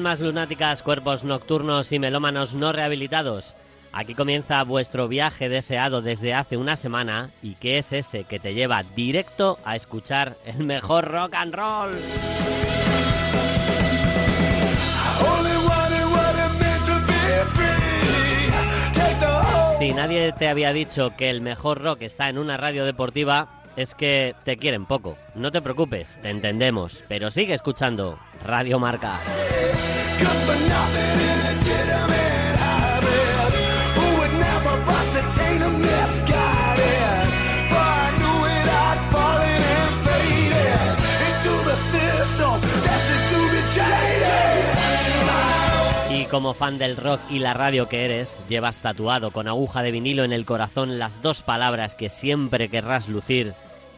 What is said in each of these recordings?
Almas lunáticas, cuerpos nocturnos y melómanos no rehabilitados. Aquí comienza vuestro viaje deseado desde hace una semana y que es ese que te lleva directo a escuchar el mejor rock and roll. Si nadie te había dicho que el mejor rock está en una radio deportiva, es que te quieren poco. No te preocupes, te entendemos, pero sigue escuchando Radio Marca. Y como fan del rock y la radio que eres, llevas tatuado con aguja de vinilo en el corazón las dos palabras que siempre querrás lucir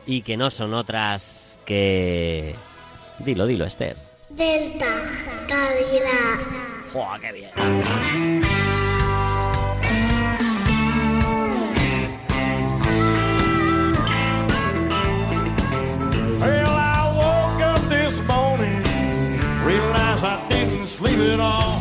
y que no son otras que... Dilo, dilo, Esther. Delta Cadillac. ¡Joder, qué bien! Well, I woke up this morning, realized I didn't sleep at all.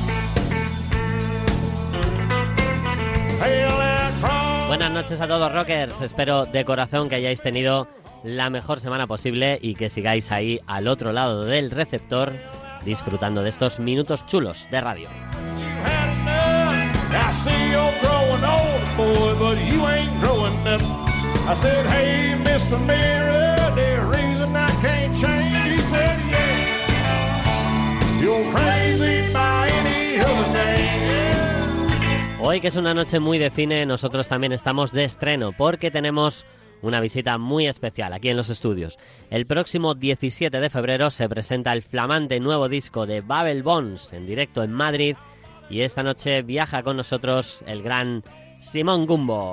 Well, I crawled Buenas noches a todos rockers, espero de corazón que hayáis tenido la mejor semana posible y que sigáis ahí al otro lado del receptor disfrutando de estos minutos chulos de radio. Hoy que es una noche muy de cine, nosotros también estamos de estreno porque tenemos una visita muy especial aquí en los estudios. El próximo 17 de febrero se presenta el flamante nuevo disco de Babel Bones en directo en Madrid y esta noche viaja con nosotros el gran Simón Gumbo.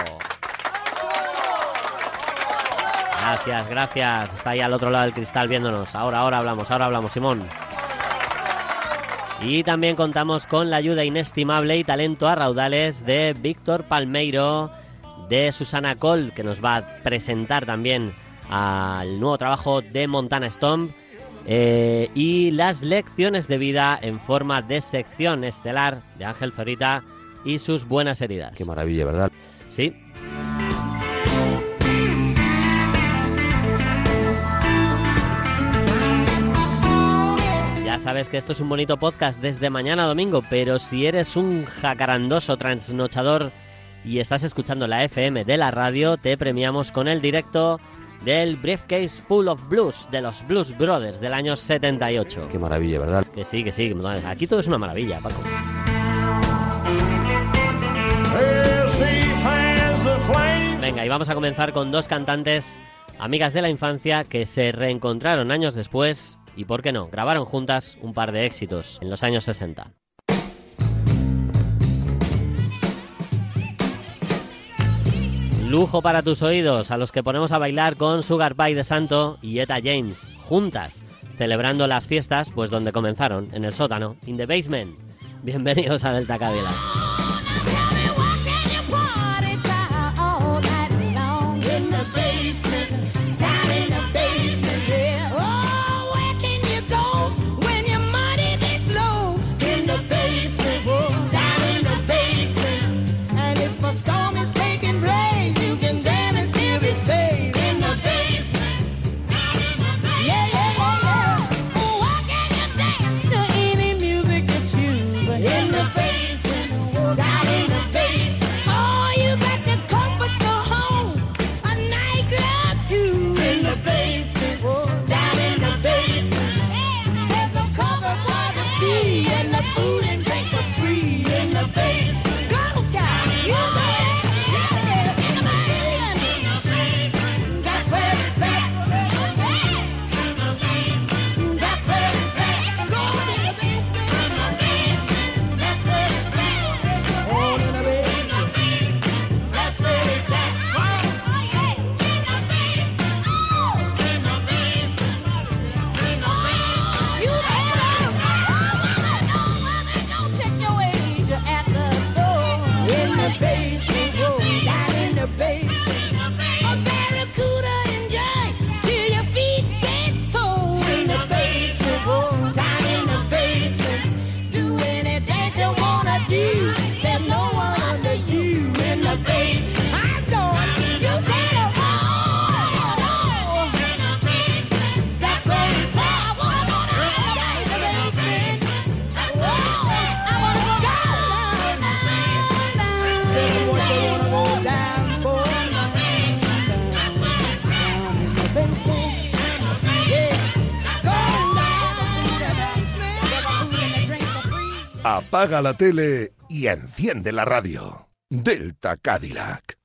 Gracias, gracias. Está ahí al otro lado del cristal viéndonos. Ahora, ahora hablamos, ahora hablamos, Simón. Y también contamos con la ayuda inestimable y talento a raudales de Víctor Palmeiro, de Susana Cole, que nos va a presentar también al nuevo trabajo de Montana Stomp, eh, y las lecciones de vida en forma de sección estelar de Ángel Zorita y sus buenas heridas. Qué maravilla, ¿verdad? Sí. Ya sabes que esto es un bonito podcast desde mañana a domingo, pero si eres un jacarandoso trasnochador y estás escuchando la FM de la radio, te premiamos con el directo del Briefcase Full of Blues de los Blues Brothers del año 78. Qué maravilla, ¿verdad? Que sí, que sí, aquí todo es una maravilla, Paco. Venga, y vamos a comenzar con dos cantantes, amigas de la infancia, que se reencontraron años después y, ¿por qué no?, grabaron juntas un par de éxitos en los años 60. Lujo para tus oídos, a los que ponemos a bailar con Sugar Pie de Santo y Etta James, juntas, celebrando las fiestas, pues donde comenzaron, en el sótano, in the basement. Bienvenidos a Delta Cadillac. Apaga la tele y enciende la radio. Delta Cadillac.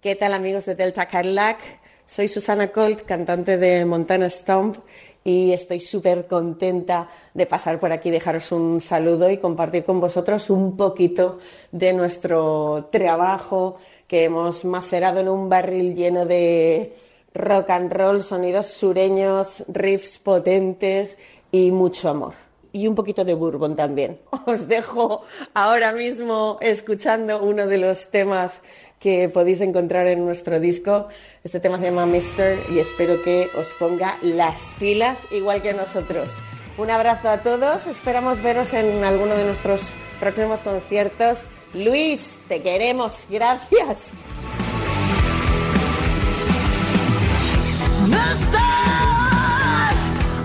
¿Qué tal amigos de Delta Cadillac? Soy Susana Colt, cantante de Montana Stomp y estoy súper contenta de pasar por aquí, dejaros un saludo y compartir con vosotros un poquito de nuestro trabajo que hemos macerado en un barril lleno de rock and roll, sonidos sureños, riffs potentes y mucho amor. Y un poquito de bourbon también. Os dejo ahora mismo escuchando uno de los temas que podéis encontrar en nuestro disco. Este tema se llama Mister y espero que os ponga las pilas igual que nosotros. Un abrazo a todos, esperamos veros en alguno de nuestros próximos conciertos. Luis, te queremos, gracias.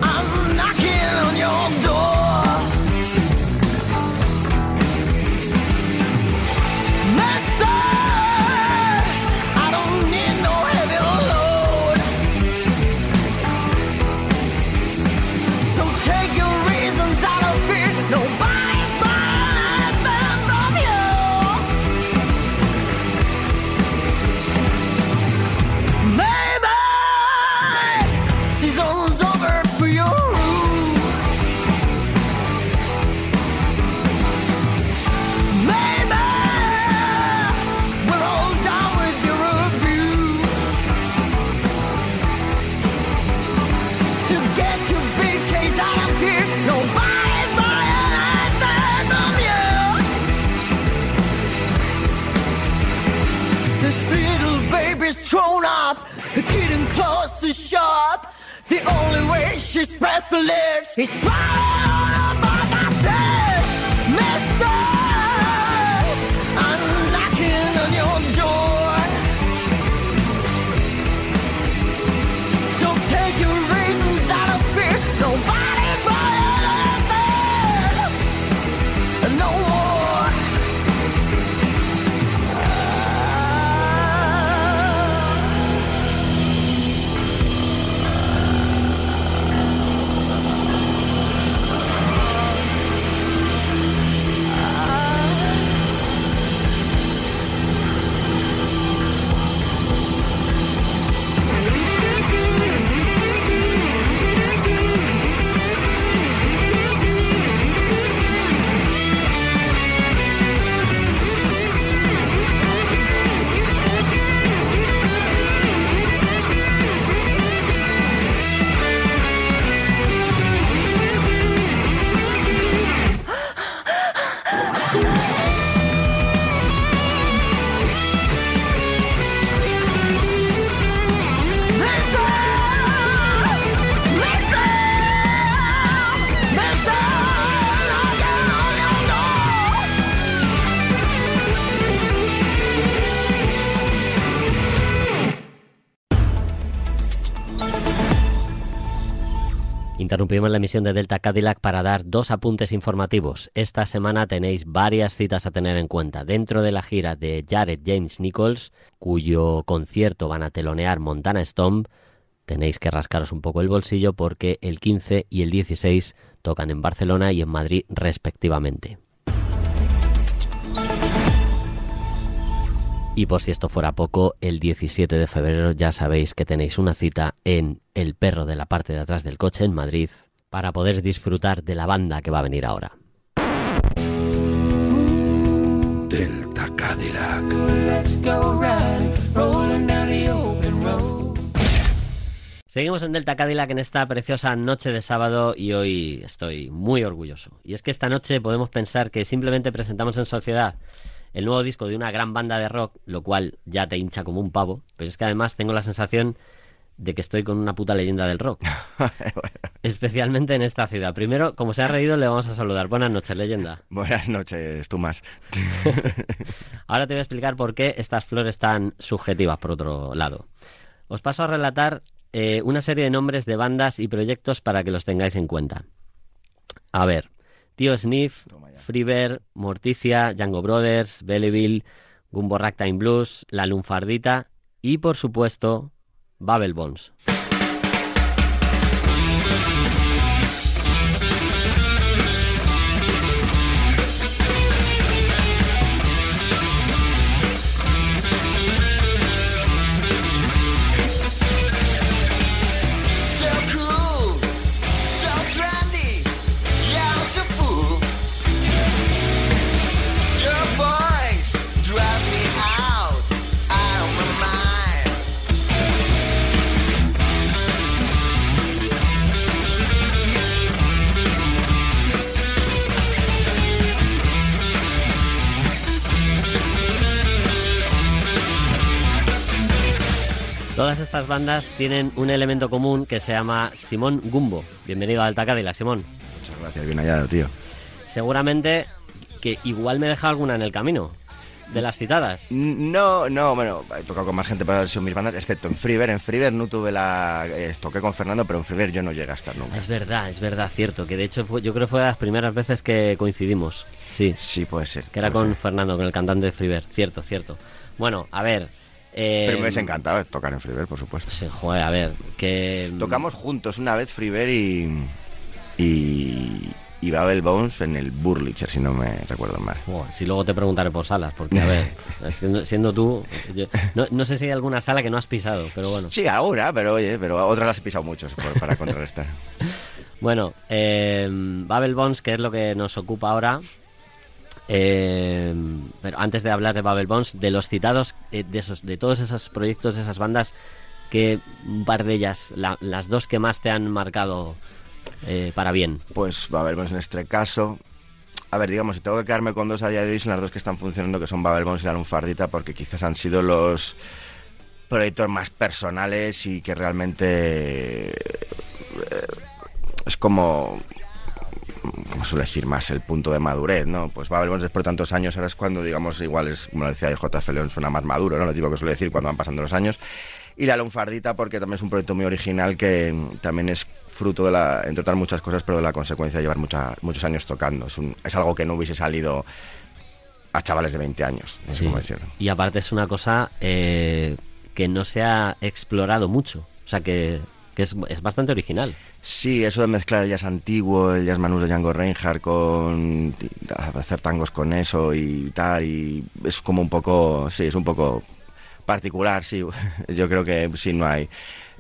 I'm knocking on your door. The only way she's pressed the lips is swallowing Interrumpimos la emisión de Delta Cadillac para dar dos apuntes informativos. Esta semana tenéis varias citas a tener en cuenta. Dentro de la gira de Jared James Nichols, cuyo concierto van a telonear Montana Stomp, tenéis que rascaros un poco el bolsillo porque el 15 y el 16 tocan en Barcelona y en Madrid respectivamente. Y por si esto fuera poco, el 17 de febrero ya sabéis que tenéis una cita en El Perro de la parte de atrás del coche en Madrid para poder disfrutar de la banda que va a venir ahora. Delta Cadillac. Seguimos en Delta Cadillac en esta preciosa noche de sábado y hoy estoy muy orgulloso. Y es que esta noche podemos pensar que simplemente presentamos en sociedad el nuevo disco de una gran banda de rock, lo cual ya te hincha como un pavo, pero es que además tengo la sensación de que estoy con una puta leyenda del rock. Especialmente en esta ciudad. Primero, como se ha reído, le vamos a saludar. Buenas noches, leyenda. Buenas noches, tú más. Ahora te voy a explicar por qué estas flores tan subjetivas, por otro lado. Os paso a relatar eh, una serie de nombres de bandas y proyectos para que los tengáis en cuenta. A ver, Tío Sniff, Freebird, Morticia, Django Brothers, Belleville, Gumbo Ragtime Blues, La Lunfardita y, por supuesto, Babel Bones. Estas bandas tienen un elemento común que se llama Simón Gumbo. Bienvenido a Alta Cádila, Simón. Muchas gracias, bien hallado, tío. Seguramente que igual me deja alguna en el camino de las citadas. No, no, bueno, he tocado con más gente para son mis bandas, excepto en Freever. En Freever no tuve la... eh, toqué con Fernando, pero en Freever yo no llegué a estar nunca. Es verdad, es verdad, cierto. Que de hecho fue- yo creo que fue de las primeras veces que coincidimos. Sí, Sí, puede ser. que era con ser. Fernando, con el cantante de Freever. Cierto, cierto. Bueno, a ver. Eh, Pero me hubiese encantado tocar en Freever, por supuesto. Sí, joder, a ver, que... Tocamos juntos una vez Freever y... y... y Babel Bones en el Burlicher, si no me recuerdo mal. Si luego te preguntaré por salas, porque a ver, siendo, siendo tú, yo- no, no sé si hay alguna sala que no has pisado, pero bueno. Sí, ahora, pero oye, pero otras las he pisado mucho por- para contrarrestar. Bueno, eh, Babel Bones, que es lo que nos ocupa ahora. Eh, pero antes de hablar de Babel Bones, de los citados, eh, de, esos, de todos esos proyectos, de esas bandas, que un par de ellas, la- las dos que más te han marcado eh, para bien. Pues Babel Bones en este caso. A ver, digamos, si tengo que quedarme con dos a día de hoy, son las dos que están funcionando, que son Babel Bones y la Lunfardita, porque quizás han sido los proyectos más personales y que realmente eh, es como como suele decir más el punto de madurez, ¿no? Pues Babel de tantos años ahora es cuando, digamos, igual es, como decía JF León, suena más maduro, ¿no? Lo tipo que suele decir cuando van pasando los años. Y la Lunfardita porque también es un proyecto muy original que también es fruto de la, entre otras muchas cosas, pero de la consecuencia de llevar mucha- muchos años tocando. Es, un- es algo que no hubiese salido a chavales de 20 años, no sé Sí. cómo decirlo. Y aparte es una cosa eh, que no se ha explorado mucho. O sea que, que es, es bastante original. Sí, eso de mezclar el jazz antiguo, el jazz manús de Django Reinhardt con hacer tangos con eso y tal y es como un poco, sí, es un poco particular, sí. Yo creo que sí no hay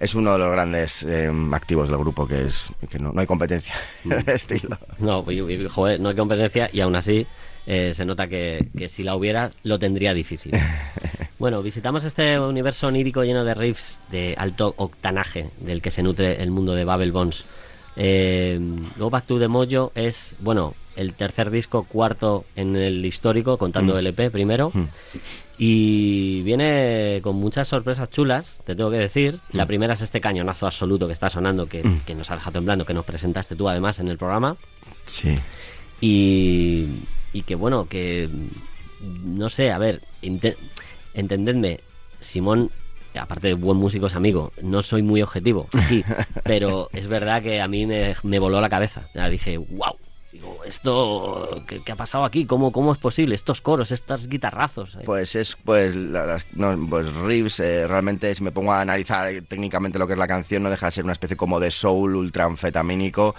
es uno de los grandes eh, activos del grupo que es que no, no hay competencia de estilo. No, joder, no hay competencia y aún así eh, se nota que, que si la hubiera lo tendría difícil. Bueno, visitamos este universo onírico lleno de riffs de alto octanaje del que se nutre el mundo de Babel Bones. Eh, Go Back to the Mojo es, bueno, el tercer disco, cuarto en el histórico, contando el EP primero. Y viene con muchas sorpresas chulas, te tengo que decir. La primera es este cañonazo absoluto que está sonando, que, que nos ha dejado temblando, que nos presentaste tú además en el programa. Sí. Y, y que bueno, que no sé, a ver, entendedme, Simón, aparte de buen músico, es amigo. No soy muy objetivo aquí, pero es verdad que a mí me, me voló la cabeza. Ya dije, wow. Digo, esto, ¿qué, qué ha pasado aquí? ¿Cómo, ¿Cómo es posible? Estos coros, estos guitarrazos. eh. Pues es, pues, la- las, no, pues Reeves, eh, realmente, si me pongo a analizar técnicamente lo que es la canción, no deja de ser una especie como de soul ultraanfetamínico,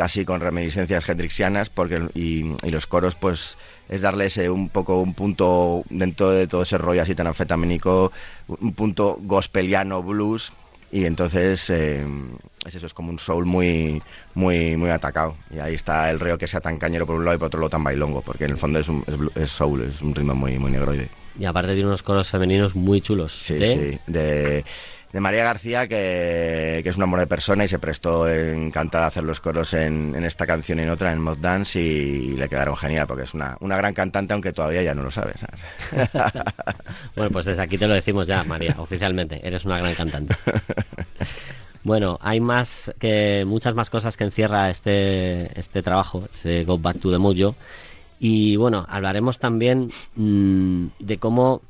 casi con reminiscencias hendrixianas, porque, y, y los coros, pues, es darle ese un poco un punto dentro de todo ese rollo así tan anfetamínico, un punto gospeliano blues. Y entonces eh, es eso, es como un soul muy, muy, muy atacado. Y ahí está el reo que sea tan cañero por un lado y por otro lado tan bailongo, porque en el fondo es, un, es, blu- es soul, es un ritmo muy, muy negroide. Y aparte tiene unos coros femeninos muy chulos. Sí, ¿eh? sí. De, de María García, que, que es un amor de persona y se prestó encantada a hacer los coros en, en esta canción y en otra, en Mod Dance, y le quedaron genial, porque es una, una gran cantante, aunque todavía ya no lo sabes. Bueno, pues desde aquí te lo decimos ya, María, oficialmente. Eres una gran cantante. Bueno, hay más que muchas más cosas que encierra este, este trabajo, ese Go Back to the Mojo. Y bueno, hablaremos también mm, de cómo,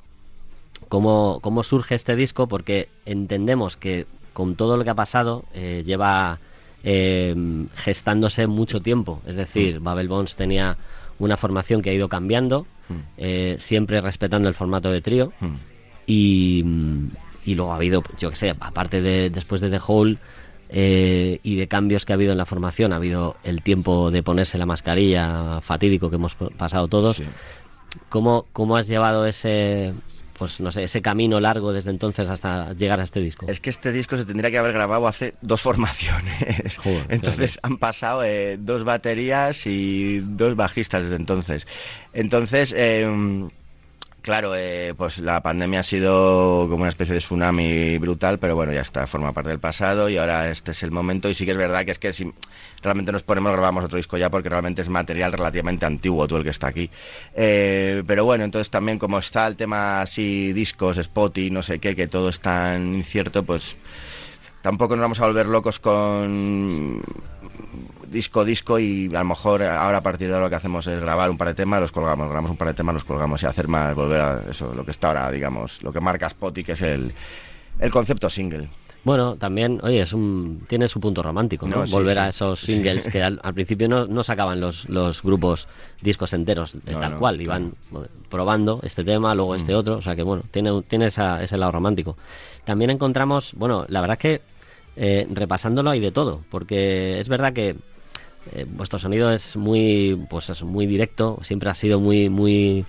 cómo, cómo surge este disco, porque entendemos que con todo lo que ha pasado eh, lleva eh, gestándose mucho tiempo. Es decir, Babel Bones tenía una formación que ha ido cambiando, eh, siempre respetando el formato de trío. Y, mm, y luego ha habido, yo que sé, aparte de después de The Hole eh, y de cambios que ha habido en la formación, ha habido el tiempo de ponerse la mascarilla fatídico que hemos pasado todos. Sí. ¿Cómo, ¿Cómo has llevado ese, pues no sé, ese camino largo desde entonces hasta llegar a este disco? Es que este disco se tendría que haber grabado hace dos formaciones. Joder, entonces han pasado eh, dos baterías y dos bajistas desde entonces. Entonces, eh, Claro, eh, pues la pandemia ha sido como una especie de tsunami brutal, pero bueno, ya está, forma parte del pasado y ahora este es el momento. Y sí que es verdad que es que si realmente nos ponemos, grabamos otro disco ya porque realmente es material relativamente antiguo todo el que está aquí. Eh, pero bueno, entonces también como está el tema así, discos, Spotify, no sé qué, que todo es tan incierto, pues tampoco nos vamos a volver locos con disco disco y a lo mejor ahora a partir de ahora lo que hacemos es grabar un par de temas, los colgamos, grabamos un par de temas, los colgamos y hacer más, volver a eso, lo que está ahora, digamos, lo que marca Spotify, que es el, el concepto single. Bueno, también, oye, es un, tiene su punto romántico, ¿no? No, sí, Volver sí. a esos singles que al, al principio no, no sacaban los, los grupos discos enteros de No, tal cual, iban probando este tema, luego este otro, o sea que bueno, tiene, tiene esa- ese lado romántico. También encontramos, bueno, la verdad es que eh, repasándolo hay de todo, porque es verdad que eh, vuestro sonido es muy, pues es muy directo, siempre ha sido muy, muy,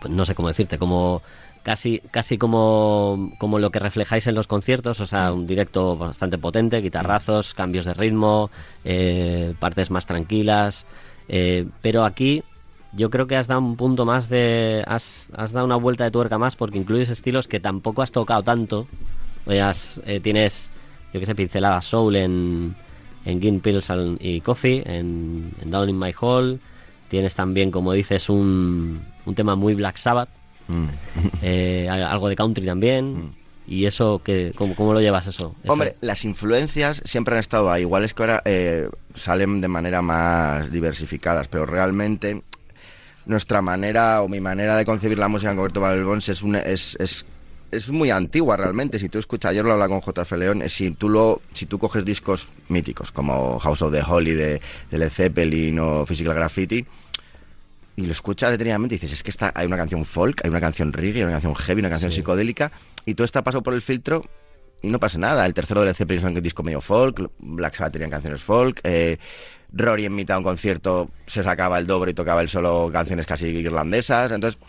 pues no sé cómo decirte, como casi, casi como, como lo que reflejáis en los conciertos, o sea, un directo bastante potente, guitarrazos, cambios de ritmo, eh, partes más tranquilas, eh, pero aquí yo creo que has dado un punto más de, has, has dado una vuelta de tuerca más porque incluyes estilos que tampoco has tocado tanto, o ya tienes, yo que sé, pinceladas soul en, en Gin Pills y Coffee, en, en Down in My Hall. Tienes también, como dices, un, un tema muy Black Sabbath, eh, hay algo de country también. ¿Y eso, que, cómo, cómo lo llevas eso? Eso- Hombre, las influencias siempre han estado ahí. Igual es que ahora eh, salen de manera más diversificadas, pero realmente nuestra manera o mi manera de concebir la música en concreto para el Bones es, una- es, es, es muy antigua realmente. Si tú escuchas, ayer lo hablaba con JF León, eh, si tú, lo, si tú coges discos míticos como House of the Holy de, de Led Zeppelin o Physical Graffiti, y lo escuchas detenidamente y dices, es que está, hay una canción folk, hay una canción reggae, hay una canción heavy, una canción psicodélica, y todo está pasado por el filtro y no pasa nada. El tercero de Led Zeppelin es un disco medio folk, Black Sabbath tenían canciones folk, eh, Rory en mitad de un concierto se sacaba el doble y tocaba el solo canciones casi irlandesas, entonces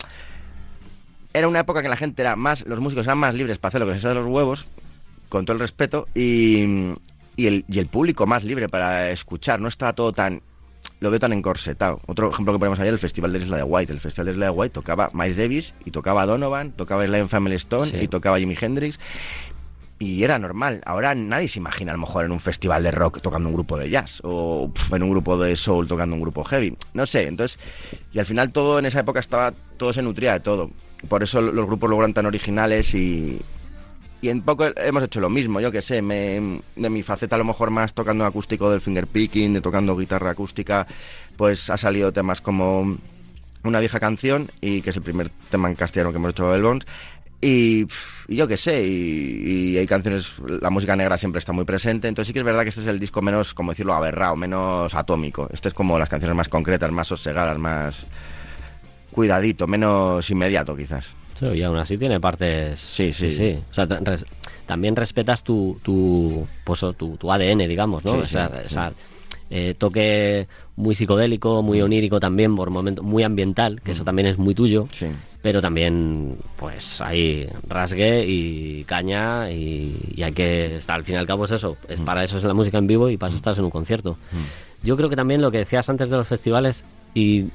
era una época que la gente era más, los músicos eran más libres para hacer lo que se de los huevos, con todo el respeto, y, y, el, y el público más libre para escuchar, no estaba todo tan lo veo tan encorsetado. Otro ejemplo que ponemos ayer, el Festival de Isla de White. El Festival de Isla de White tocaba Miles Davis y tocaba Donovan, tocaba Sly Family Stone Sí. y tocaba Jimi Hendrix. Y era normal. Ahora nadie se imagina a lo mejor en un festival de rock tocando un grupo de jazz o pf, en un grupo de soul tocando un grupo heavy. No sé, entonces... Y al final todo en esa época estaba... Todo se nutría de todo. Por eso los grupos luego eran tan originales y... Y en poco hemos hecho lo mismo, yo que sé, me- de mi faceta a lo mejor más tocando acústico del fingerpicking, de tocando guitarra acústica, pues ha salido temas como una vieja canción y que es el primer tema en castellano que hemos hecho Babel Bones y yo qué sé y, y hay canciones la música negra siempre está muy presente entonces sí que es verdad que este es el disco menos como decirlo aberrado menos atómico. Este es como las canciones más concretas más sosegadas más cuidadito menos inmediato quizás Sí, y aún así tiene partes. Sí, sí. O sea, res- también respetas tu, tu, pues, tu, tu ADN, digamos, ¿no? Sí, o sea, sí, o sea, eh, toque muy psicodélico, muy onírico también, por momentos, muy ambiental, que eso también es muy tuyo. sí Pero también, pues hay rasgue y caña y, y hay que estar, al fin y al cabo es eso. Es para eso es la música en vivo y para eso estás en un concierto. Yo creo que también lo que decías antes de los festivales y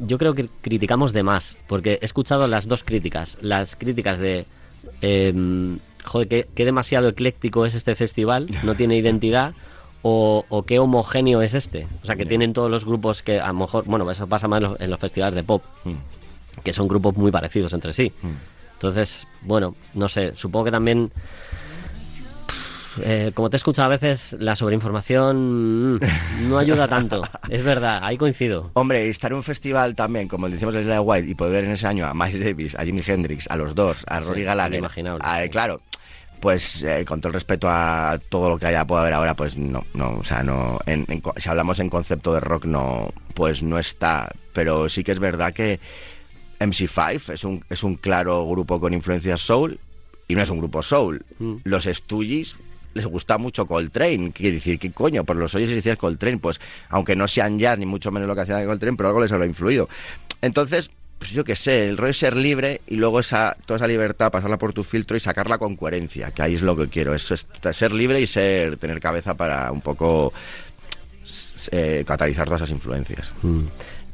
yo creo que criticamos de más, porque he escuchado las dos críticas. Las críticas de, eh, joder, qué, qué demasiado ecléctico es este festival, no tiene identidad, o, o qué homogéneo es este. O sea, que tienen todos los grupos que a lo mejor, bueno, eso pasa más en los, en los festivales de pop, que son grupos muy parecidos entre sí. Entonces, bueno, no sé, supongo que también... eh, como te he escuchado a veces, la sobreinformación mm, no ayuda tanto. Es verdad, ahí coincido. Hombre, estar en un festival también, como decimos en de White, y poder ver en ese año a Miles Davis, a Jimi Hendrix, a los dos, a Rory Gallagher, inimaginable, a- sí. claro, pues eh, con todo el respeto a todo lo que haya pueda haber ahora, pues no, no, o sea, no, en- en si hablamos en concepto de rock, no, pues no está, pero sí que es verdad que MC5 es un, es un claro grupo con influencias soul, y no es un grupo soul. Mm. Los Stooges les gusta mucho Coltrane. Quiere decir, ¿qué coño? Por los oyes y decías Coltrane. Pues, aunque no sean jazz ni mucho menos lo que hacían Coltrane, pero algo les habrá influido. Entonces, pues yo qué sé, el rollo es ser libre y luego esa, toda esa libertad, pasarla por tu filtro y sacarla con coherencia, que ahí es lo que quiero. Es, es ser libre y ser tener cabeza para un poco eh, catalizar todas esas influencias. Mm.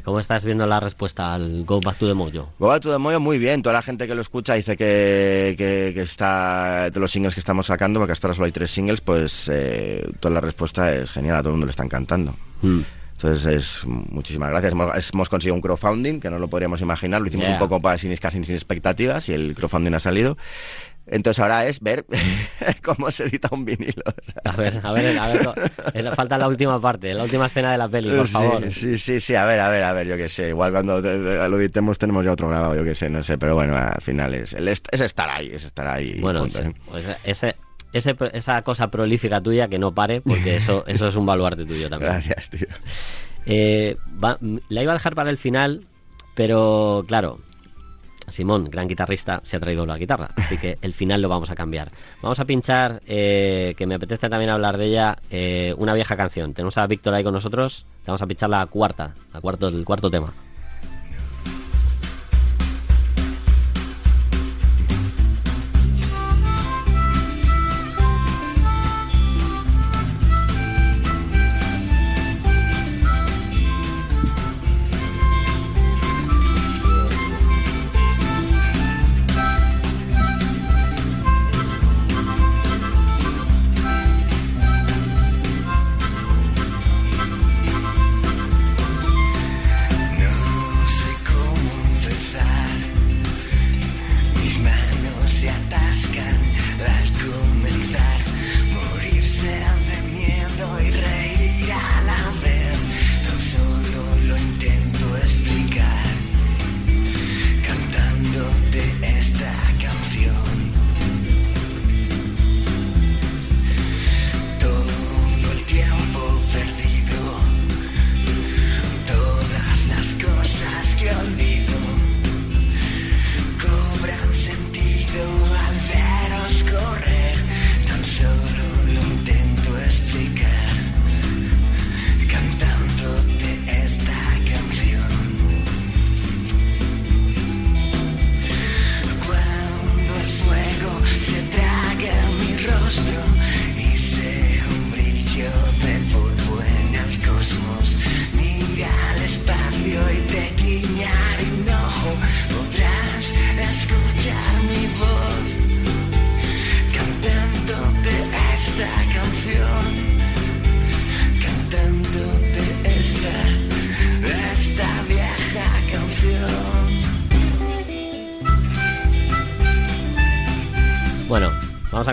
¿Cómo estás viendo la respuesta al Go Back to the Mojo? Go Back to the Mojo muy bien, toda la gente que lo escucha dice que, que, que está de los singles que estamos sacando, porque hasta ahora solo hay tres singles, pues eh, toda la respuesta es genial, a todo el mundo le están cantando. Mm. Entonces, es, muchísimas gracias. Hemos, hemos conseguido un crowdfunding que no lo podríamos imaginar. Lo hicimos Yeah. un poco para, sin, casi sin expectativas y el crowdfunding ha salido. Entonces, ahora es ver cómo se edita un vinilo. o sea. A ver, a ver, a ver, eh, falta la última parte, la última escena de la peli, por Sí, favor. Sí, sí, sí, a ver, a ver, a ver, yo qué sé. Igual cuando lo editemos tenemos ya otro grabado, yo qué sé, no sé. Pero bueno, al final es, es estar ahí, es estar ahí. Bueno, punto, sí, ¿eh? pues ese, ese, esa cosa prolífica tuya que no pare, porque eso, eso es un baluarte tuyo también. Gracias, tío. Eh, va- la iba a dejar para el final, pero claro, Simón, gran guitarrista, se ha traído la guitarra, así que el final lo vamos a cambiar. Vamos a pinchar, eh, que me apetece también hablar de ella, eh, una vieja canción. Tenemos a Víctor ahí con nosotros, vamos a pinchar la cuarta, la cuarto, el cuarto tema.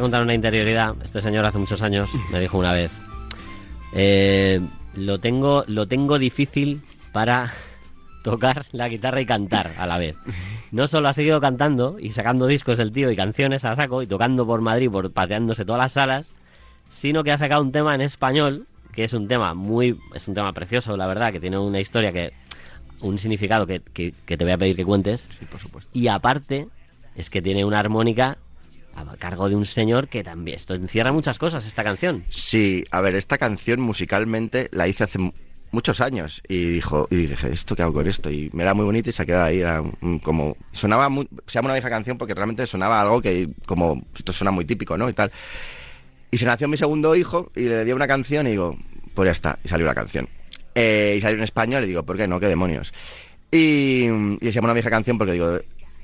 Contar una interioridad. Este señor hace muchos años me dijo una vez, eh, lo tengo, lo tengo difícil para tocar la guitarra y cantar a la vez. No solo ha seguido cantando y sacando discos el tío y canciones a saco y tocando por Madrid, por pateándose todas las salas, sino que ha sacado un tema en español que es un tema muy, es un tema precioso, la verdad, que tiene una historia que, un significado que, que- que te voy a pedir que cuentes. por supuesto. Y aparte, es que tiene una armónica a cargo de un señor que también, esto encierra muchas cosas, esta canción. Sí, a ver, esta canción musicalmente la hice hace mu- muchos años y dijo y dije, ¿esto qué hago con esto? Y me era muy bonita y se ha quedado ahí, como sonaba muy, se llama una vieja canción porque realmente sonaba algo que como esto suena muy típico, ¿no? Y tal. Y se nació mi segundo hijo y le di una canción y digo, pues ya está, y salió la canción. Eh, y salió en español y digo, ¿por qué no? ¿Qué demonios? Y, y se llama una vieja canción porque digo,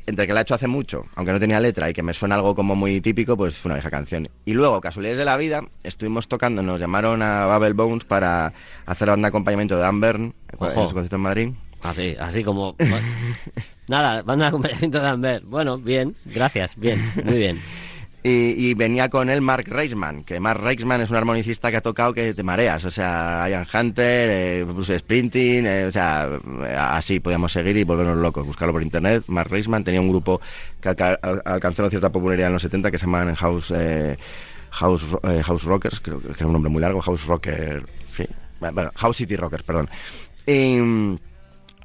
entre que la he hecho hace mucho, aunque no tenía letra y que me suena algo como muy típico, pues fue una vieja canción. Y luego, casualidades de la vida, estuvimos tocando, nos llamaron a Babel Bones para hacer la banda de acompañamiento de Dan en Ojo. su concierto en Madrid. Así, así como... Nada, banda de acompañamiento de Amber. Bueno, bien, gracias, bien, muy bien. Y, y venía con él Mark Reisman, que Mark Reisman es un armonicista que ha tocado que te mareas. O sea, Ian Hunter, eh, Bruce Sprinting, eh, o sea, así podíamos seguir y volvernos locos. Buscarlo por internet. Mark Reisman tenía un grupo que alca- al- alcanzó cierta popularidad en los 70 que se llamaban House, eh, House, eh, House Rockers, creo que era un nombre muy largo, House Rocker, sí. Bueno, House City Rockers, perdón. Y,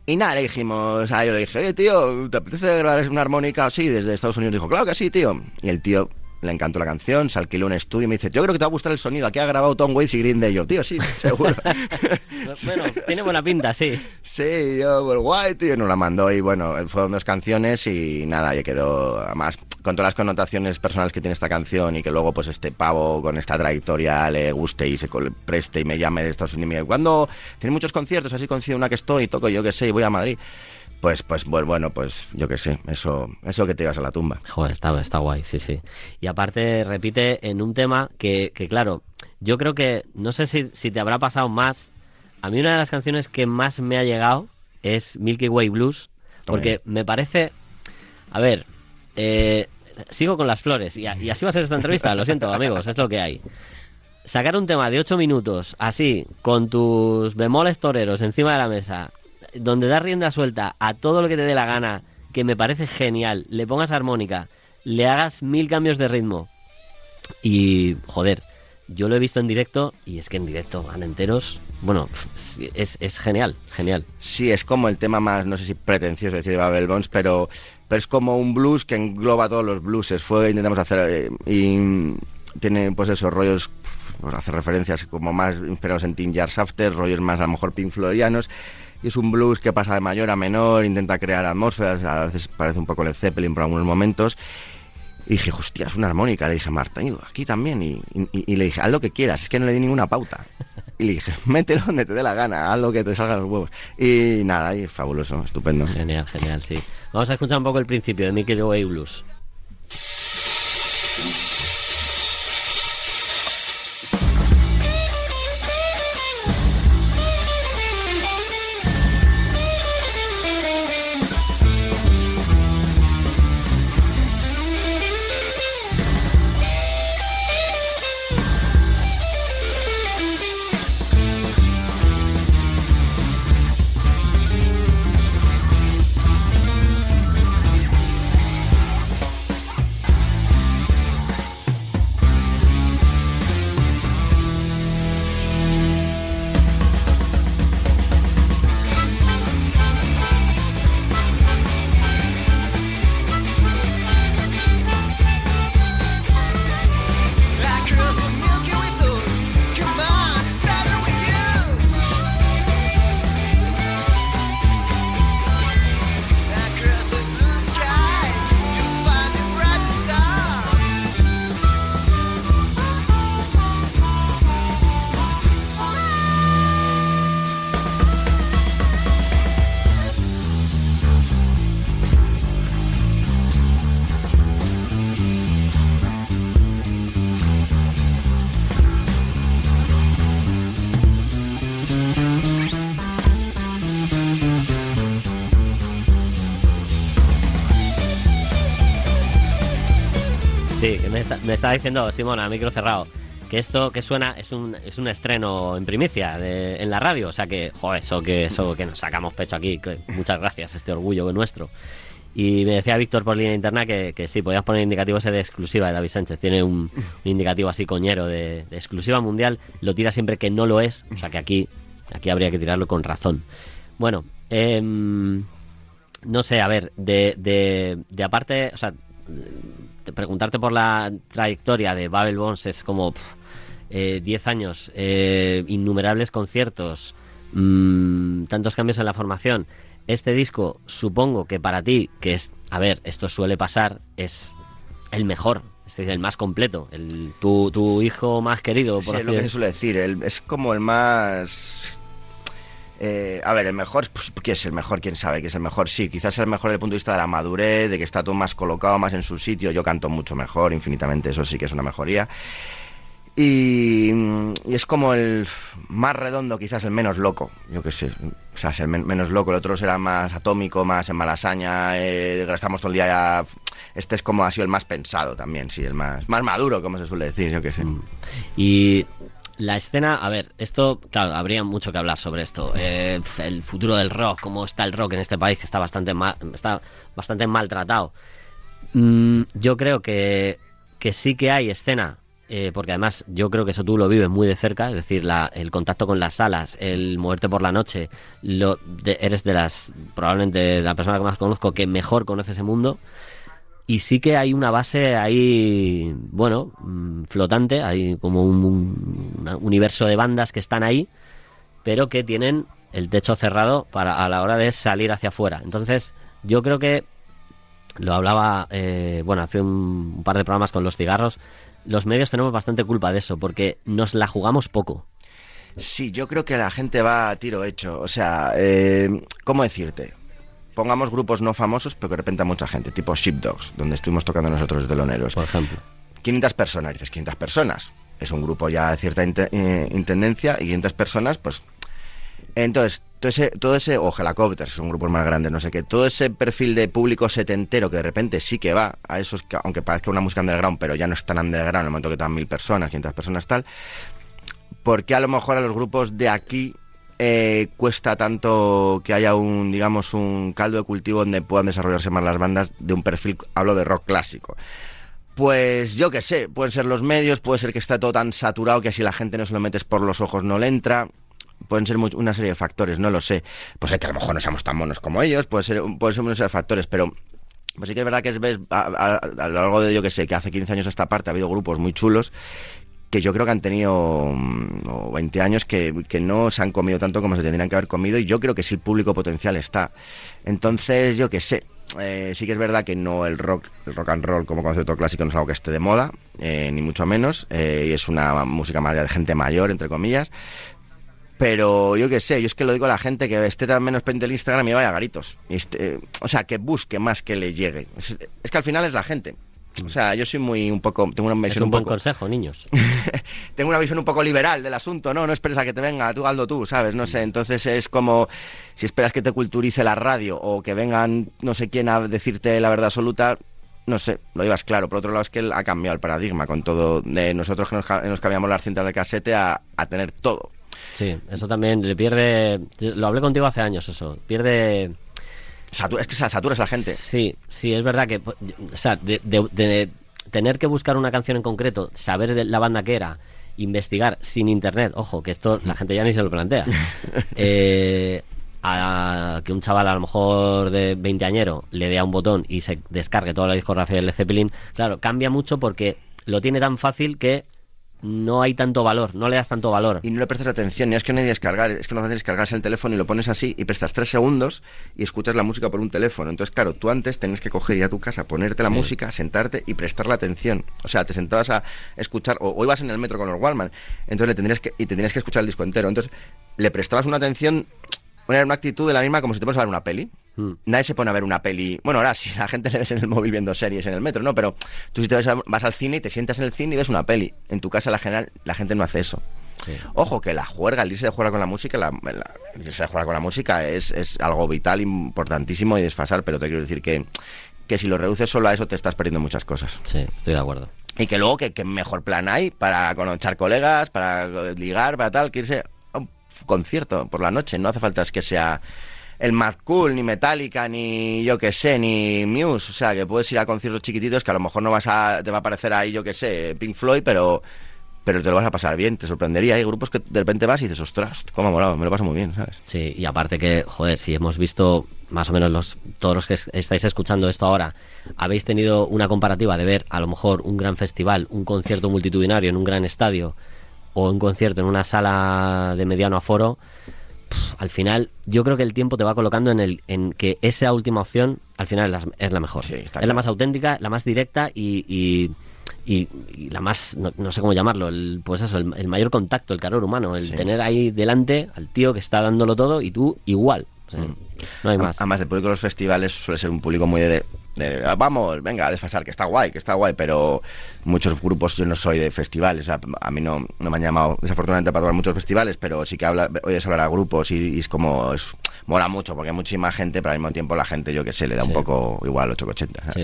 y nada, le dijimos, a yo le dije, oye tío, ¿te apetece grabar una armónica así desde Estados Unidos? Dijo, claro que sí, tío. Y el tío le encantó la canción, se alquiló un estudio y me dice, yo creo que te va a gustar el sonido, aquí ha grabado Tom Waits y Green Day. Yo, tío, sí, seguro. bueno, tiene buena pinta, sí. Sí, yo, pues guay, tío, nos la mandó y bueno, fueron dos canciones y nada, ya quedó, además, con todas las connotaciones personales que tiene esta canción y que luego pues este pavo con esta trayectoria le guste y se preste y me llame de Estados Unidos. Cuando tiene muchos conciertos, así coincide una que estoy, toco yo que sé y voy a Madrid. Pues, pues, bueno, pues yo qué sé, eso, eso que te ibas a la tumba. Joder, está, está guay, sí, sí. Y aparte repite en un tema que, que claro, yo creo que, no sé si, si te habrá pasado más, a mí una de las canciones que más me ha llegado es Milky Way Blues, porque me parece, a ver, eh, sigo con las flores y, a- y así va a ser esta entrevista, lo siento amigos, es lo que hay. Sacar un tema de 8 minutos, así, con tus bemoles toreros encima de la mesa, donde das rienda suelta a todo lo que te dé la gana, que me parece genial, le pongas armónica, le hagas mil cambios de ritmo. Y, joder, yo lo he visto en directo y es que en directo van enteros. Bueno, es, es genial, genial. Sí, es como el tema más, no sé si pretencioso decir de Babel Bones, pero, pero es como un blues que engloba todos los blueses. Fue, intentamos hacer, eh, y tiene pues esos rollos, pues, hace referencias como más inspirados en Teen Jars After, rollos más a lo mejor Pink Floydianos. Y es un blues que pasa de mayor a menor, intenta crear atmósferas, a veces parece un poco Led Zeppelin por algunos momentos. Y dije, hostia, es una armónica. Le dije, Marta, "Iu, aquí también. Y, le dije, haz lo que quieras, es que no le di ninguna pauta. Y le dije, mételo donde te dé la gana, haz lo que te salga los huevos. Y nada, y fabuloso, estupendo. Genial, genial, sí. Vamos a escuchar un poco el principio de Mickey Way Blues. Me, estaba diciendo Simón a micro cerrado que esto que suena es un, es un estreno en primicia en la radio, o sea que, joder, eso que, eso que nos sacamos pecho aquí, que muchas gracias, este orgullo nuestro. Y me decía Víctor por línea interna que, que sí, podías poner indicativo ese de exclusiva de David Sánchez. Tiene un, indicativo así coñero de, exclusiva mundial. Lo tira siempre que no lo es. O sea que aquí, aquí habría que tirarlo con razón. Bueno, em, no sé, a ver, de, de, de aparte, o sea, preguntarte por la trayectoria de Babel Bones es como pf, eh, 10 años, eh, innumerables conciertos, mm, tantos cambios en la formación. Este disco, supongo que para ti, que es, a ver, esto suele pasar, es el mejor, es decir, el más completo, el, tu, tu hijo más querido, Sí, por es así lo que se suele decir, el- es como el más... eh, a ver, el mejor, pues, ¿quién es el mejor? ¿Quién sabe que es el mejor? Sí, quizás es el mejor desde el punto de vista de la madurez, de que está todo más colocado, más en su sitio. Yo canto mucho mejor, infinitamente, eso sí que es una mejoría. Y, es como el más redondo, quizás el menos loco, yo qué sé. O sea, es el men- menos loco, el otro será más atómico, más en malasaña, eh, gastamos todo el día ya... Este es como ha sido el más pensado también, sí, el más, más maduro, como se suele decir, yo qué sé. Y la escena, a ver, esto, claro, habría mucho que hablar sobre esto. Eh, el futuro del rock, cómo está el rock en este país, que está bastante, ma- está bastante maltratado. Mm, yo creo que, que sí que hay escena, eh, porque además yo creo que eso tú lo vives muy de cerca, es decir, la- el contacto con las salas, el moverte por la noche, lo, de- eres de las, probablemente la persona que más conozco que mejor conoce ese mundo. Y sí que hay una base ahí, bueno, mm, flotante, hay como un, un universo de bandas que están ahí, pero que tienen el techo cerrado para a la hora de salir hacia afuera. Entonces, yo creo que lo hablaba, eh, bueno, hace un, un par de programas con los cigarros. Los medios tenemos bastante culpa de eso, porque nos la jugamos poco. Sí, yo creo que la gente va a tiro hecho. O sea, eh, ¿cómo decirte? Pongamos grupos no famosos, pero que de repente a mucha gente, tipo Sheepdogs, donde estuvimos tocando nosotros de Loneros. Por ejemplo. 500 personas, dices 500 personas. Es un grupo ya de cierta eh, intendencia y 500 personas, pues. Entonces, todo ese, todo ese, o Helicopters, son grupos más grandes, no sé qué, todo ese perfil de público setentero que de repente sí que va a esos, que, aunque parezca una música underground, pero ya no es tan underground en el momento que están mil personas, 500 personas, tal, porque a lo mejor a los grupos de aquí eh, cuesta tanto que haya un, digamos, un caldo de cultivo donde puedan desarrollarse más las bandas de un perfil, hablo de rock clásico. Pues yo qué sé, pueden ser los medios, puede ser que está todo tan saturado que si la gente no se lo metes por los ojos no le entra. Pueden ser una serie de factores, no lo sé. Pues es que a lo mejor no seamos tan monos como ellos, puede ser, puede ser una serie de factores, pero pues sí que es verdad que es, ves a lo largo de, yo que sé, que hace 15 años a esta parte ha habido grupos muy chulos que yo creo que han tenido mm, o 20 años que, que no se han comido tanto como se tendrían que haber comido y yo creo que sí el público potencial está. Entonces, yo qué sé, eh, sí que es verdad que no el rock, el rock and roll como concepto clásico no es algo que esté de moda, eh, ni mucho menos, eh, y es una música más de gente mayor, entre comillas. Pero yo qué sé, yo es que lo digo a la gente que esté tan menos pendiente del Instagram y vaya a garitos. Este, o sea, que busque más que le llegue. Es que al final es la gente. O sea, yo soy muy un poco, tengo una Es visión un un buen poco, consejo, niños. tengo una visión un poco liberal del asunto, ¿no? No esperes a que te venga, tú Aldo tú, ¿sabes? No sé, entonces es como si esperas que te culturice la radio o que vengan no sé quién a decirte la verdad absoluta, no sé, lo ibas claro. Por otro lado es que él ha cambiado el paradigma con todo de nosotros que nos cambiamos las cintas de casete a, a tener todo. Sí, eso también le pierde. Lo hablé contigo hace años, eso. Pierde. Satura- es que saturas a la gente. Sí, sí, es verdad que. O sea, de, de- de tener que buscar una canción en concreto, saber de la banda que era, investigar sin internet, ojo, que esto la gente ya ni se lo plantea. eh, a que un chaval a lo mejor de 20 añero le dé a un botón y se descargue toda la discografía de Led Zeppelin, claro, cambia mucho porque lo tiene tan fácil que no hay tanto valor, no le das tanto valor. Y no le prestas atención, ni es que no hay que descargar, es que no haces descargarse el teléfono y lo pones así y prestas tres segundos y escuchas la música por un teléfono. Entonces, claro, tú antes tenías que coger ir a tu casa, ponerte la Sí. música, sentarte y prestarle atención. O sea, te sentabas a escuchar, o, o ibas en el metro con los Wallman, entonces le tendrías que, y te tenías que escuchar el disco entero. Entonces, le prestabas una atención, era una actitud de la misma como si te pones a ver una peli. Mm. Nadie se pone a ver una peli. Bueno, ahora sí, la gente le ves en el móvil viendo series en el metro, ¿no? Pero tú si te vas, vas al cine y te sientas en el cine y ves una peli. En tu casa, la general, la gente no hace eso. Sí. Ojo, que la juerga, el irse de jugar con la música, la, la- el irse de jugar con la música es, es algo vital, importantísimo y desfasar, pero te quiero decir que, que si lo reduces solo a eso te estás perdiendo muchas cosas. Sí, estoy de acuerdo. Y que luego, que, que mejor plan hay para conocer colegas, para ligar, para tal, que irse concierto por la noche. No hace falta es que sea el Mad Cool, ni Metallica, ni yo que sé, ni Muse. O sea, que puedes ir a conciertos chiquititos que a lo mejor no vas a, te va a parecer ahí, yo que sé, Pink Floyd, pero, pero te lo vas a pasar bien, te sorprendería. Hay grupos que de repente vas y dices, ostras, cómo ha molado, me lo paso muy bien, ¿sabes? Sí, y aparte que, joder, si hemos visto más o menos los todos los que es- estáis escuchando esto ahora, habéis tenido una comparativa de ver a lo mejor un gran festival, un concierto multitudinario en un gran estadio o un concierto en una sala de mediano aforo, al final yo creo que el tiempo te va colocando en el en que esa última opción al final es la, es la mejor. Sí, es claro. la más auténtica, la más directa y, y- y- y la más, no, no sé cómo llamarlo, el, pues eso, el, el mayor contacto, el calor humano, el Sí. tener ahí delante al tío que está dándolo todo y tú igual. O sea, No hay más. Además, el público de los festivales suele ser un público muy de, de, "Ah, vamos, venga, a desfasar, que está guay, que está guay, pero muchos grupos, yo no soy de festivales, o sea, a mí no, no me han llamado desafortunadamente para tocar muchos festivales, pero sí que habla, oyes hablar a grupos y, y es como, es, mola mucho, porque hay muchísima gente, pero al mismo tiempo la gente, yo que sé, le da Sí. un poco igual 880. Sí.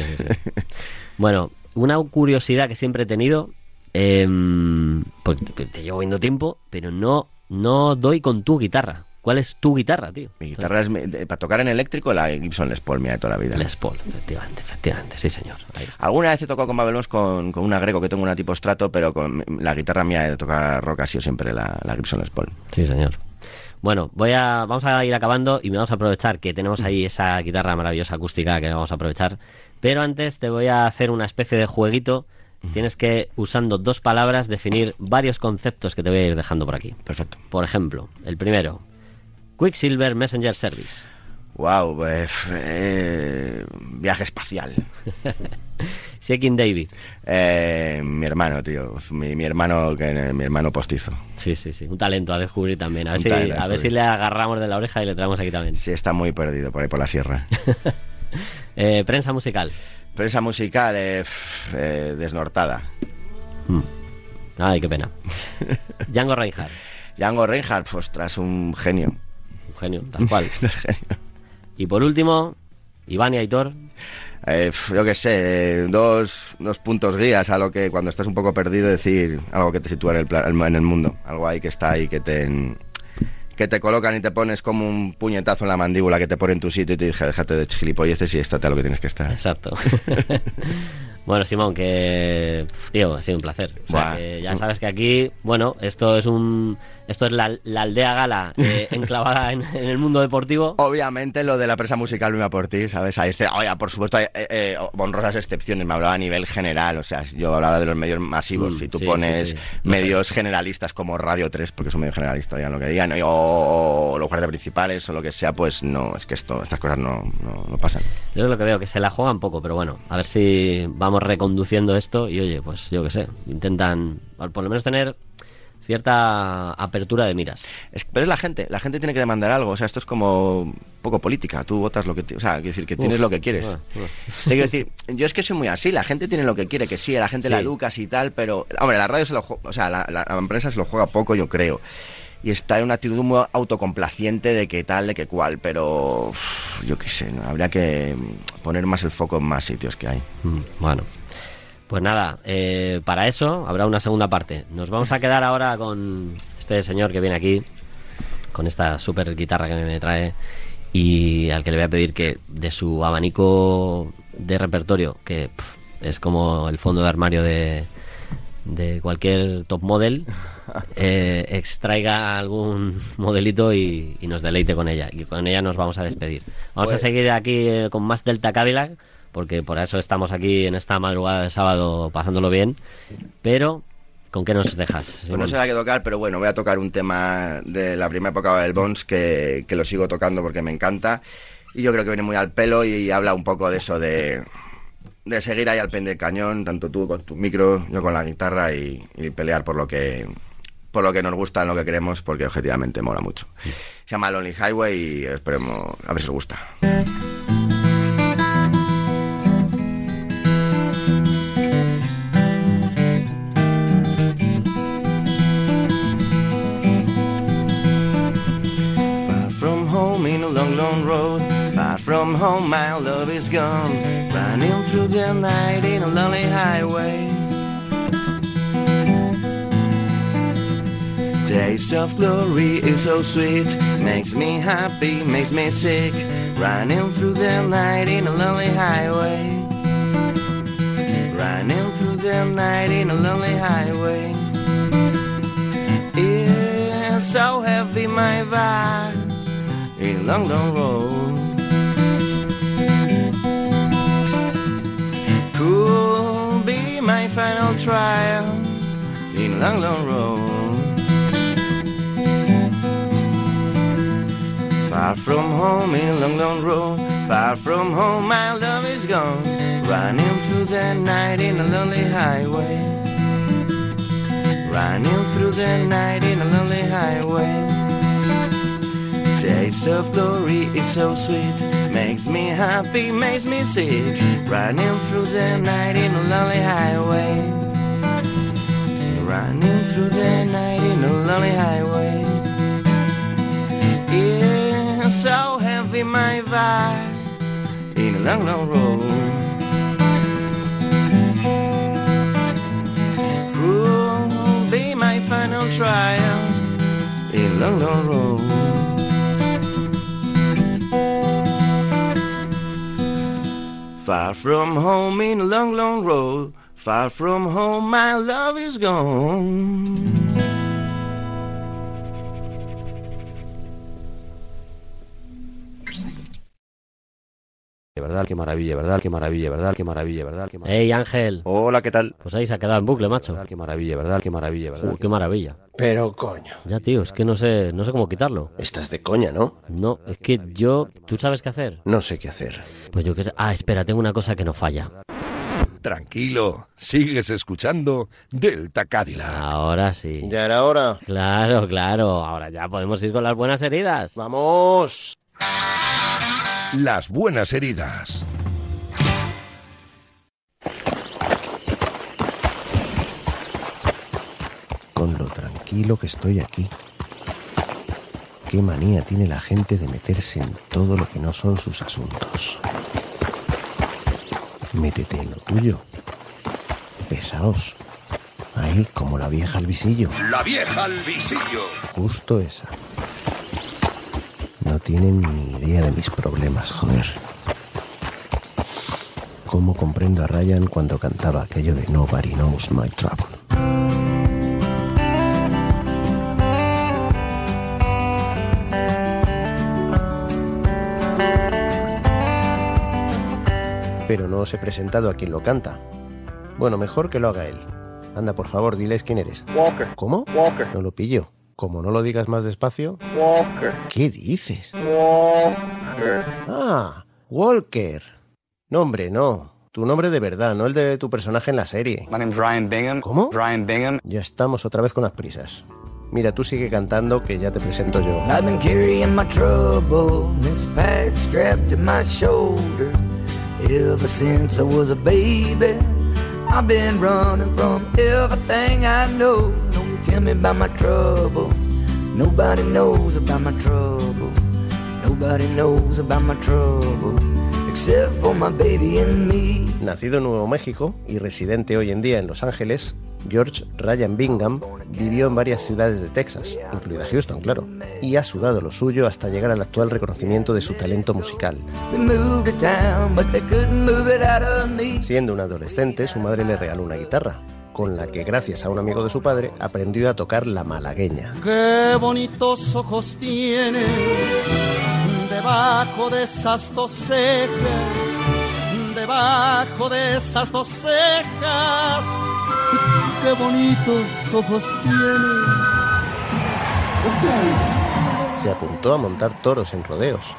Bueno, una curiosidad que siempre he tenido, em, porque te llevo viendo tiempo, pero no, no doy con tu guitarra. ¿Cuál es tu guitarra, tío? Mi guitarra es, para tocar en eléctrico, la Gibson Les Paul, mía, de toda la vida. Les Paul, efectivamente, efectivamente, sí señor. Ahí está. Alguna vez he tocado con Babelons con, con una Greco que tengo una tipo strato, pero con la guitarra mía de tocar rock ha sido siempre la, la Gibson Les Paul. Sí, señor. Bueno, voy a, vamos a ir acabando y vamos a aprovechar que tenemos ahí esa guitarra maravillosa acústica que vamos a aprovechar Pero antes te voy a hacer una especie de jueguito. Tienes que, usando dos palabras, definir varios conceptos que te voy a ir dejando por aquí. Perfecto. Por ejemplo, el primero, Quicksilver Messenger Service. Wow, pues, eh, viaje espacial. Shaking David. Eh, mi hermano, tío. Mi, mi hermano, que, mi hermano postizo. Sí, sí, sí. Un talento a descubrir también. A ver, si, talento a a ver si descubrir. le agarramos de la oreja y le traemos aquí también. Sí, está muy perdido por ahí por la sierra. Eh, prensa musical. Prensa musical, eh, eh, desnortada. Ay, qué pena. Django Reinhardt. Django Reinhardt, pues tras un genio. Genio, tal cual. Y por último, Iván y Aitor. Eh, yo qué sé, dos, dos puntos guías a lo que cuando estás un poco perdido decir algo que te sitúa en el, en el mundo. Algo ahí que está ahí que te, que te colocan y te pones como un puñetazo en la mandíbula que te pone en tu sitio y te dije, déjate de gilipolleces y estate a lo que tienes que estar. Exacto. bueno, Simón, que tío, ha sido un placer. O sea, Buah. que ya sabes que aquí, bueno, esto es un esto es la, la aldea gala eh, enclavada en, en el mundo deportivo. Obviamente lo de la presa musical me iba por ti, ¿sabes? Ahí este, por supuesto hay eh, eh, honrosas excepciones, me hablaba a nivel general, o sea, yo hablaba de los medios masivos, Mm, si tú sí, pones sí, sí. No medios generalistas como Radio 3, porque es un medio generalista, digan lo que digan, o, los guardias principales o lo que sea, pues no, es que esto, estas cosas no, no, no pasan. Yo es lo que veo, que se la juegan poco, pero bueno, a ver si vamos reconduciendo esto y oye, pues yo qué sé, intentan por lo menos tener cierta apertura de miras. Es, pero es la gente, la gente tiene que demandar algo, o sea, esto es como un poco política, tú votas lo que, o sea, quiero decir, que tienes Uf, lo que quieres. uf, uf. Te quiero decir, yo es que soy muy así, la gente tiene lo que quiere, que sí, la gente la educas y tal, pero, hombre, la radio se lo juega, o sea, la, la, la prensa se lo juega poco, yo creo. Y está en una actitud muy autocomplaciente de que tal, de que cual, pero uf, yo qué sé, ¿no? habría que poner más el foco en más sitios que hay. Mm, Bueno, pues nada, eh, para eso habrá una segunda parte. Nos vamos a quedar ahora con este señor que viene aquí, con esta super guitarra que me trae y al que le voy a pedir que de su abanico de repertorio, que pf, es como el fondo de armario de, de cualquier top model, eh, extraiga algún modelito y, y nos deleite con ella. Y con ella nos vamos a despedir. Vamos a Pues- seguir aquí eh, con más Delta Cadillac, porque por eso estamos aquí en esta madrugada de sábado pasándolo bien. Pero, ¿con qué nos dejas? Pues no sé a qué tocar, pero bueno, voy a tocar un tema de la primera época del Bones que, que lo sigo tocando porque me encanta. Y yo creo que viene muy al pelo y, habla un poco de eso, de, de seguir ahí al pie del cañón, tanto tú con tu micro, yo con la guitarra y, y pelear por lo que por lo que nos gusta, en lo que queremos, porque objetivamente mola mucho. Se llama Lonely Highway y esperemos a ver si os gusta. From home, my love is gone. Running through the night in a lonely highway. Taste of glory is so sweet. Makes me happy, makes me sick. Running through the night in a lonely highway. Running through the night in a lonely highway. It's so heavy, my vibe in long, long road. Final trial in long, long road. Far from home in long, long road. Far from home, my love is gone. Running through the night in a lonely highway. Running through the night in a lonely highway. Taste of glory is so sweet. Makes me happy, makes me sick. Running through the night in a lonely highway. Running through the night in a lonely highway. It's so heavy, my vibe. In a long, long road. Could be my final trial in a long, long road. Far from home in a long, long road. Far from home, my love is gone. ¿Verdad? Qué maravilla, ¿verdad? Qué maravilla, ¿verdad? Qué maravilla, ¿verdad? Qué maravilla. ¡Ey, Ángel! Hola, ¿qué tal? Pues ahí se ha quedado en bucle, macho. Qué maravilla, ¿verdad? Qué maravilla, ¿verdad? Uh, ¡Qué maravilla! Pero coño, Ya, tío, es que no sé, no sé cómo quitarlo. estás de coña, ¿no? No, es que yo... ¿Tú sabes qué hacer? No sé qué hacer. Pues yo qué sé... Ah, espera, tengo una cosa que no falla. Tranquilo, sigues escuchando Delta Cadillac. Ahora sí. Ya era hora. Claro, claro. Ahora ya podemos ir con las buenas heridas. ¡Vamos! Las buenas heridas. Con lo tranquilo que estoy aquí. Qué manía tiene la gente de meterse en todo lo que no son sus asuntos. Métete en lo tuyo. Pesaos. Ahí, como la vieja al visillo. La vieja al visillo. Justo esa. Tienen ni idea de mis problemas, joder. ¿Cómo comprendo a Ryan cuando cantaba aquello de Nobody Knows My Trouble? Pero no os he presentado a quien lo canta. Bueno, mejor que lo haga él. Anda, por favor, diles quién eres. Walker. ¿Cómo? Walker. No lo pillo. Como no lo digas más despacio. Walker. ¿Qué dices? Walker. Ah, Walker. No, hombre, no. Tu nombre de verdad, no el de tu personaje en la serie. My name's Ryan Bingham. ¿Cómo? Ryan Bingham. Ya estamos otra vez con las prisas. Mira, tú sigue cantando que ya te presento yo. I've been carrying my trouble, this pack strapped to my shoulder. Ever since I was a baby, I've been running from everything I know. Don't tell me about my trouble. Nobody knows about my trouble. Nobody knows about my trouble. Except for my baby and me. Nacido en Nuevo México y residente hoy en día en Los Ángeles, George Ryan Bingham vivió en varias ciudades de Texas, incluida Houston, claro, y ha sudado lo suyo hasta llegar al actual reconocimiento de su talento musical. Siendo un adolescente, su madre le regaló una guitarra, con la que gracias a un amigo de su padre aprendió a tocar la malagueña. Qué bonitos ojos tiene debajo de esas dos cejas, debajo de esas dos cejas. Qué bonitos ojos tiene. Se apuntó a montar toros en rodeos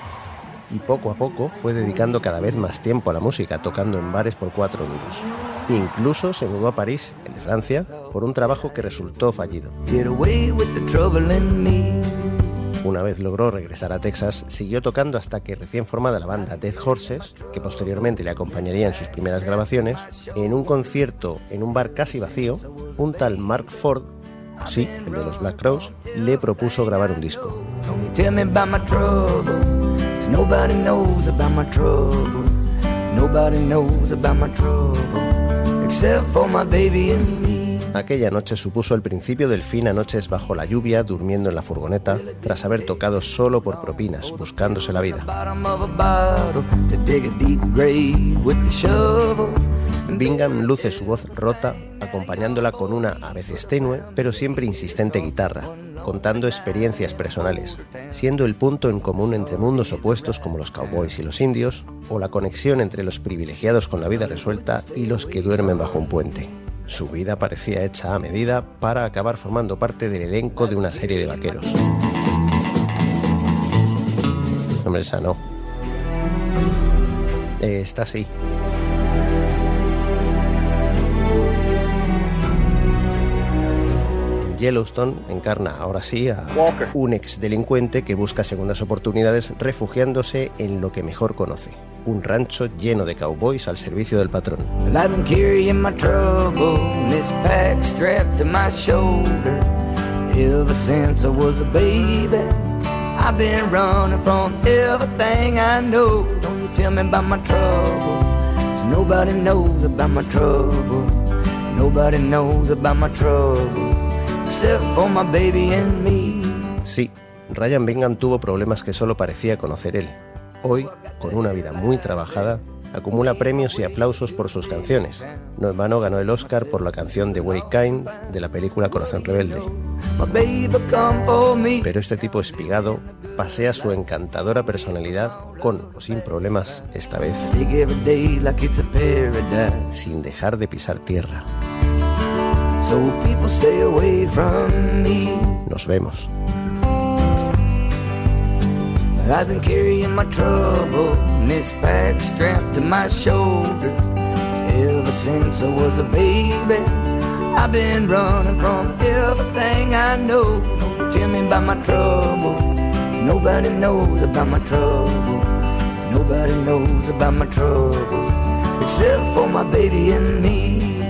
y poco a poco fue dedicando cada vez más tiempo a la música, tocando en bares por cuatro duros. Incluso se mudó a París, el de Francia, por un trabajo que resultó fallido. Una vez logró regresar a Texas, siguió tocando hasta que recién formada la banda Dead Horses, que posteriormente le acompañaría en sus primeras grabaciones, en un concierto en un bar casi vacío, un tal Mark Ford, sí, el de los Black Crowes, le propuso grabar un disco. 'Cause nobody knows about my trouble. Nobody knows about my trouble. Except for my baby and me. Aquella noche supuso el principio del fin a noches bajo la lluvia, durmiendo en la furgoneta, tras haber tocado solo por propinas, buscándose la vida. Bingham luce su voz rota, acompañándola con una a veces tenue, pero siempre insistente guitarra, contando experiencias personales, siendo el punto en común entre mundos opuestos como los cowboys y los indios, o la conexión entre los privilegiados con la vida resuelta y los que duermen bajo un puente. Su vida parecía hecha a medida para acabar formando parte del elenco de una serie de vaqueros. Hombre, esa no. Eh, Esta. En Yellowstone encarna ahora sí a Walker. un ex delincuente que busca segundas oportunidades refugiándose en lo que mejor conoce, un rancho lleno de cowboys al servicio del patrón. I've been running from everything I know. Don't you tell me my trouble, 'cause nobody knows about my trouble. Nobody knows about my trouble, except for my baby and me. Sí, Ryan Bingham tuvo problemas que solo parecía conocer él. Hoy, con una vida muy trabajada, acumula premios y aplausos por sus canciones. No en vano ganó el Oscar por la canción de Way Kind de la película Corazón Rebelde. Pero este tipo espigado pasea su encantadora personalidad con o sin problemas esta vez, sin dejar de pisar tierra. So people stay away from me. Nos vemos. I've been carrying my trouble in this bag strapped to my shoulder. Ever since I was a baby, I've been running from everything I know. Don't tell me about my trouble. nobody knows about my trouble. Nobody knows about my trouble. Except for my baby and me.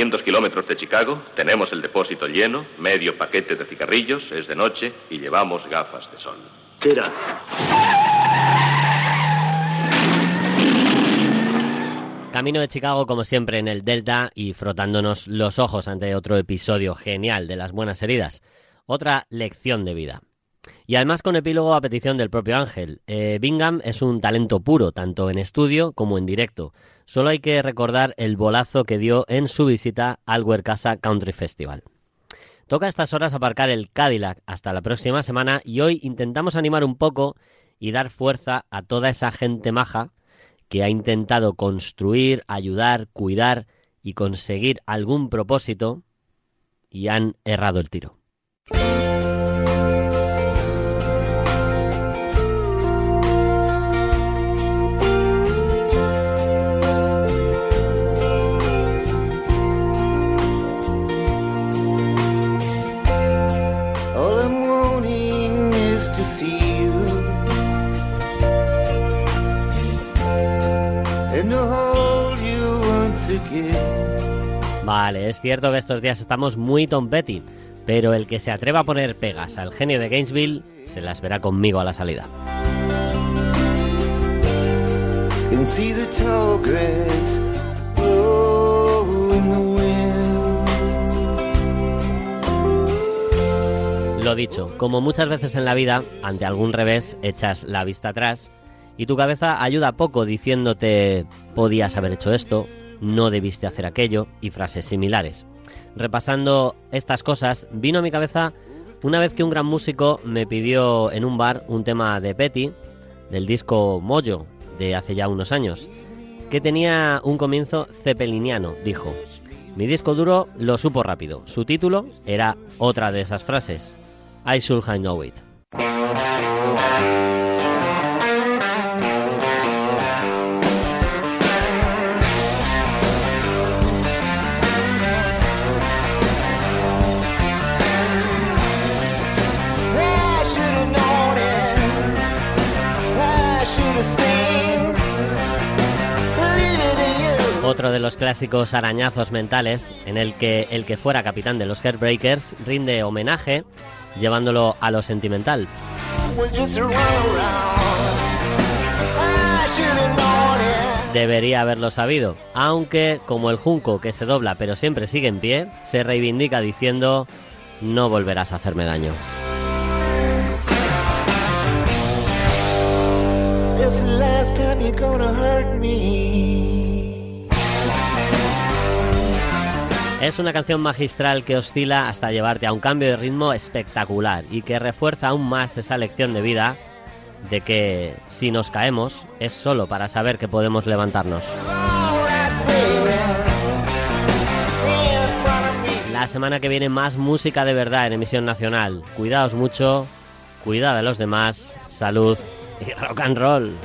Estamos a casi 200 kilómetros de Chicago, tenemos el depósito lleno, medio paquete de cigarrillos, es de noche y llevamos gafas de sol. Camino de Chicago, como siempre, en el Delta y frotándonos los ojos ante otro episodio genial de las buenas heridas. Otra lección de vida. Y además con epílogo a petición del propio Ángel. Eh, Bingham es un talento puro, tanto en estudio como en directo. Solo hay que recordar el bolazo que dio en su visita al Huercasa Country Festival. Toca a estas horas aparcar el Cadillac hasta la próxima semana y hoy intentamos animar un poco y dar fuerza a toda esa gente maja que ha intentado construir, ayudar, cuidar y conseguir algún propósito y han errado el tiro. Es cierto que estos días estamos muy Tom Petty, pero el que se atreva a poner pegas al genio de Gainesville se las verá conmigo a la salida. Lo dicho, como muchas veces en la vida, ante algún revés echas la vista atrás y tu cabeza ayuda poco diciéndote podías haber hecho esto, no debiste hacer aquello y frases similares. Repasando estas cosas, vino a mi cabeza una vez que un gran músico me pidió en un bar un tema de Petty, del disco Mojo, de hace ya unos años, que tenía un comienzo cepeliniano, dijo. Mi disco duro lo supo rápido. Su título era otra de esas frases. I should have know it. Otro de los clásicos arañazos mentales en el que el que fuera capitán de los Heartbreakers rinde homenaje llevándolo a lo sentimental. Debería haberlo sabido, aunque como el junco que se dobla pero siempre sigue en pie, se reivindica diciendo no volverás a hacerme daño. It's the last time you're gonna hurt me. Es una canción magistral que oscila hasta llevarte a un cambio de ritmo espectacular y que refuerza aún más esa lección de vida de que si nos caemos es solo para saber que podemos levantarnos. La semana que viene más música de verdad en emisión nacional. Cuidaos mucho, cuidad de los demás, salud y rock and roll.